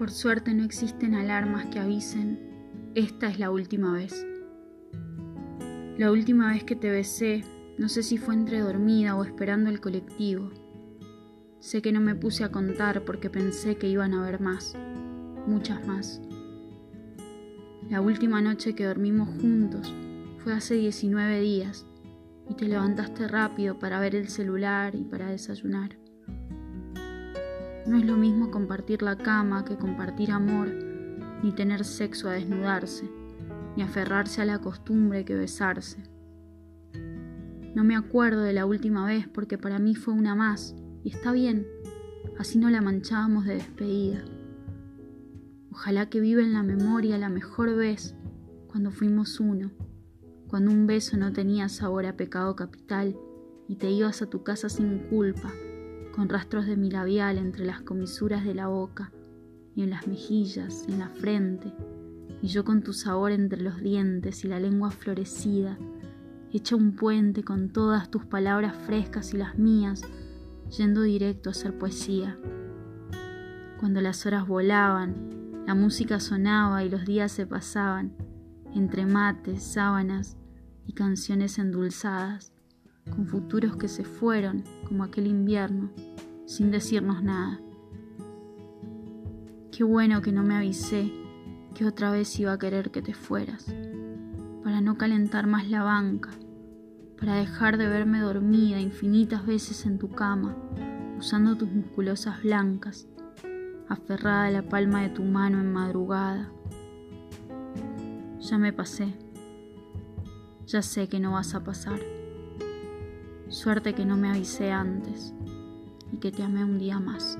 Por suerte no existen alarmas que avisen, esta es la última vez. La última vez que te besé, no sé si fue entre dormida o esperando el colectivo. Sé que no me puse a contar porque pensé que iban a haber más, muchas más. La última noche que dormimos juntos fue hace 19 días y te levantaste rápido para ver el celular y para desayunar. No es lo mismo compartir la cama que compartir amor, ni tener sexo a desnudarse, ni aferrarse a la costumbre que besarse. No me acuerdo de la última vez porque para mí fue una más, y está bien, así no la manchábamos de despedida. Ojalá que viva en la memoria la mejor vez cuando fuimos uno cuando un beso no tenía sabor a pecado capital y te ibas a tu casa sin culpa, con rastros de mi labial entre las comisuras de la boca y en las mejillas, en la frente, y yo con tu sabor entre los dientes y la lengua florecida, hecha un puente con todas tus palabras frescas y las mías, yendo directo a hacer poesía. Cuando las horas volaban, la música sonaba y los días se pasaban, entre mates, sábanas y canciones endulzadas, con futuros que se fueron como aquel invierno, sin decirnos nada. Qué bueno que no me avisé que otra vez iba a querer que te fueras, para no calentar más la banca, para dejar de verme dormida infinitas veces en tu cama, usando tus musculosas blancas, aferrada a la palma de tu mano en madrugada. Ya me pasé. Ya sé que no vas a pasar. Suerte que no me avisé antes y que te amé un día más.